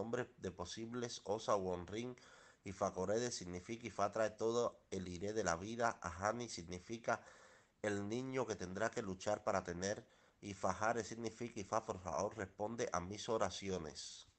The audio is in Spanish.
nombres de posibles Osa Wonrin y Facorede significa Ifa trae todo el iré de la vida, Ahani significa el niño que tendrá que luchar para tener y Fajare significa Ifa por favor responde a mis oraciones.